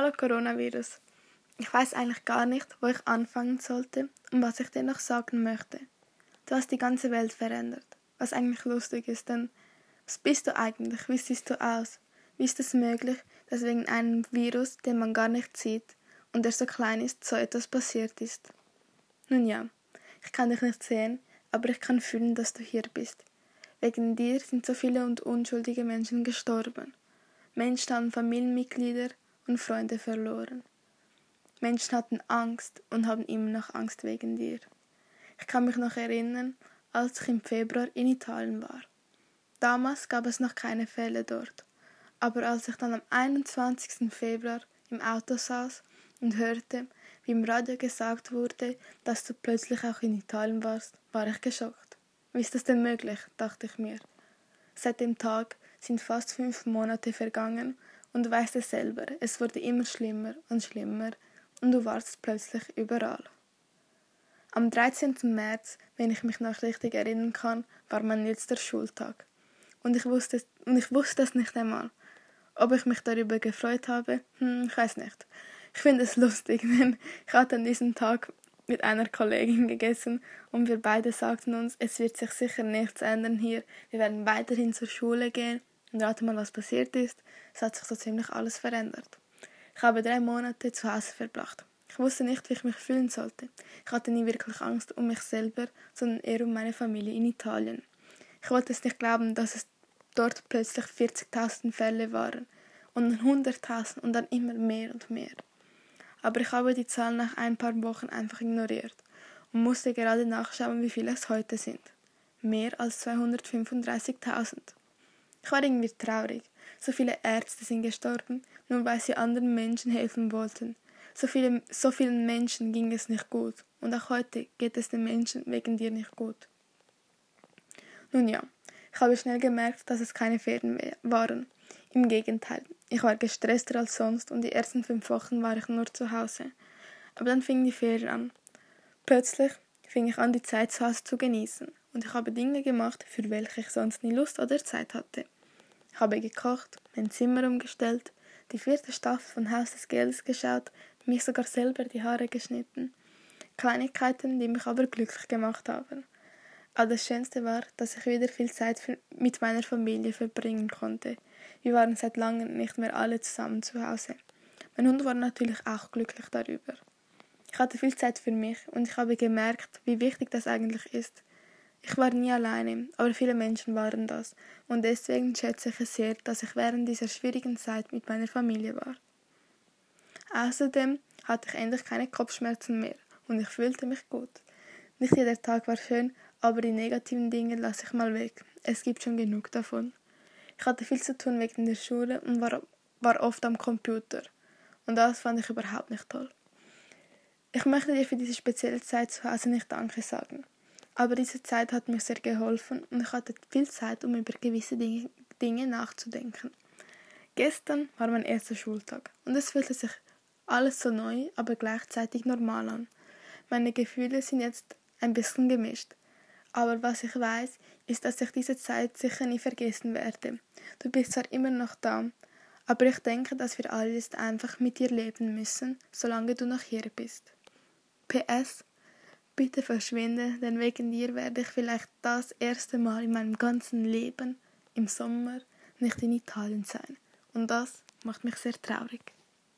Hallo Coronavirus. Ich weiß eigentlich gar nicht, wo ich anfangen sollte und was ich dir noch sagen möchte. Du hast die ganze Welt verändert, was eigentlich lustig ist, denn was bist du eigentlich? Wie siehst du aus? Wie ist es möglich, dass wegen einem Virus, den man gar nicht sieht und der so klein ist, so etwas passiert ist? Nun ja, ich kann dich nicht sehen, aber ich kann fühlen, dass du hier bist. Wegen dir sind so viele und unschuldige Menschen gestorben. Menschen Familienmitglieder und Freunde verloren. Menschen hatten Angst und haben immer noch Angst wegen dir. Ich kann mich noch erinnern, als ich im Februar in Italien war. Damals gab es noch keine Fälle dort, aber als ich dann am 21. Februar im Auto saß und hörte, wie im Radio gesagt wurde, dass du plötzlich auch in Italien warst, war ich geschockt. Wie ist das denn möglich? dachte ich mir. Seit dem Tag sind fast fünf Monate vergangen und du weißt es selber, es wurde immer schlimmer und schlimmer und du warst plötzlich überall. Am 13. März, wenn ich mich noch richtig erinnern kann, war mein letzter Schultag. Und ich wusste, und ich wusste es nicht einmal. Ob ich mich darüber gefreut habe, hm, ich weiß nicht. Ich finde es lustig, denn ich hatte an diesem Tag mit einer Kollegin gegessen und wir beide sagten uns, es wird sich sicher nichts ändern hier. Wir werden weiterhin zur Schule gehen und rate mal, was passiert ist. Es hat sich so ziemlich alles verändert. Ich habe drei Monate zu Hause verbracht. Ich wusste nicht, wie ich mich fühlen sollte. Ich hatte nie wirklich Angst um mich selber, sondern eher um meine Familie in Italien. Ich wollte es nicht glauben, dass es dort plötzlich 40.000 Fälle waren und 100.000 und dann immer mehr und mehr. Aber ich habe die Zahl nach ein paar Wochen einfach ignoriert und musste gerade nachschauen, wie viele es heute sind. Mehr als 235.000. Ich war irgendwie traurig. So viele Ärzte sind gestorben, nur weil sie anderen Menschen helfen wollten. So, viele, so vielen Menschen ging es nicht gut. Und auch heute geht es den Menschen wegen dir nicht gut. Nun ja, ich habe schnell gemerkt, dass es keine Ferien mehr waren. Im Gegenteil, ich war gestresster als sonst und die ersten fünf Wochen war ich nur zu Hause. Aber dann fing die Ferien an. Plötzlich fing ich an, die Zeit zu Hause zu genießen und ich habe Dinge gemacht, für welche ich sonst nie Lust oder Zeit hatte habe gekocht, mein Zimmer umgestellt, die vierte Staffel von Haus des Geldes geschaut, mich sogar selber die Haare geschnitten. Kleinigkeiten, die mich aber glücklich gemacht haben. Aber das Schönste war, dass ich wieder viel Zeit mit meiner Familie verbringen konnte. Wir waren seit langem nicht mehr alle zusammen zu Hause. Mein Hund war natürlich auch glücklich darüber. Ich hatte viel Zeit für mich und ich habe gemerkt, wie wichtig das eigentlich ist, ich war nie alleine, aber viele Menschen waren das, und deswegen schätze ich es sehr, dass ich während dieser schwierigen Zeit mit meiner Familie war. Außerdem hatte ich endlich keine Kopfschmerzen mehr und ich fühlte mich gut. Nicht jeder Tag war schön, aber die negativen Dinge lasse ich mal weg. Es gibt schon genug davon. Ich hatte viel zu tun wegen der Schule und war, war oft am Computer. Und das fand ich überhaupt nicht toll. Ich möchte dir für diese spezielle Zeit zu Hause nicht Danke sagen. Aber diese Zeit hat mir sehr geholfen und ich hatte viel Zeit, um über gewisse Dinge, nachzudenken. Gestern war mein erster Schultag und es fühlte sich alles so neu, aber gleichzeitig normal an. Meine Gefühle sind jetzt ein bisschen gemischt. Aber was ich weiß, ist, dass ich diese Zeit sicher nie vergessen werde. Du bist zwar immer noch da, aber ich denke, dass wir alle jetzt einfach mit dir leben müssen, solange du noch hier bist. PS Bitte verschwinde, denn wegen dir werde ich vielleicht das erste Mal in meinem ganzen Leben im Sommer nicht in Italien sein. Und das macht mich sehr traurig.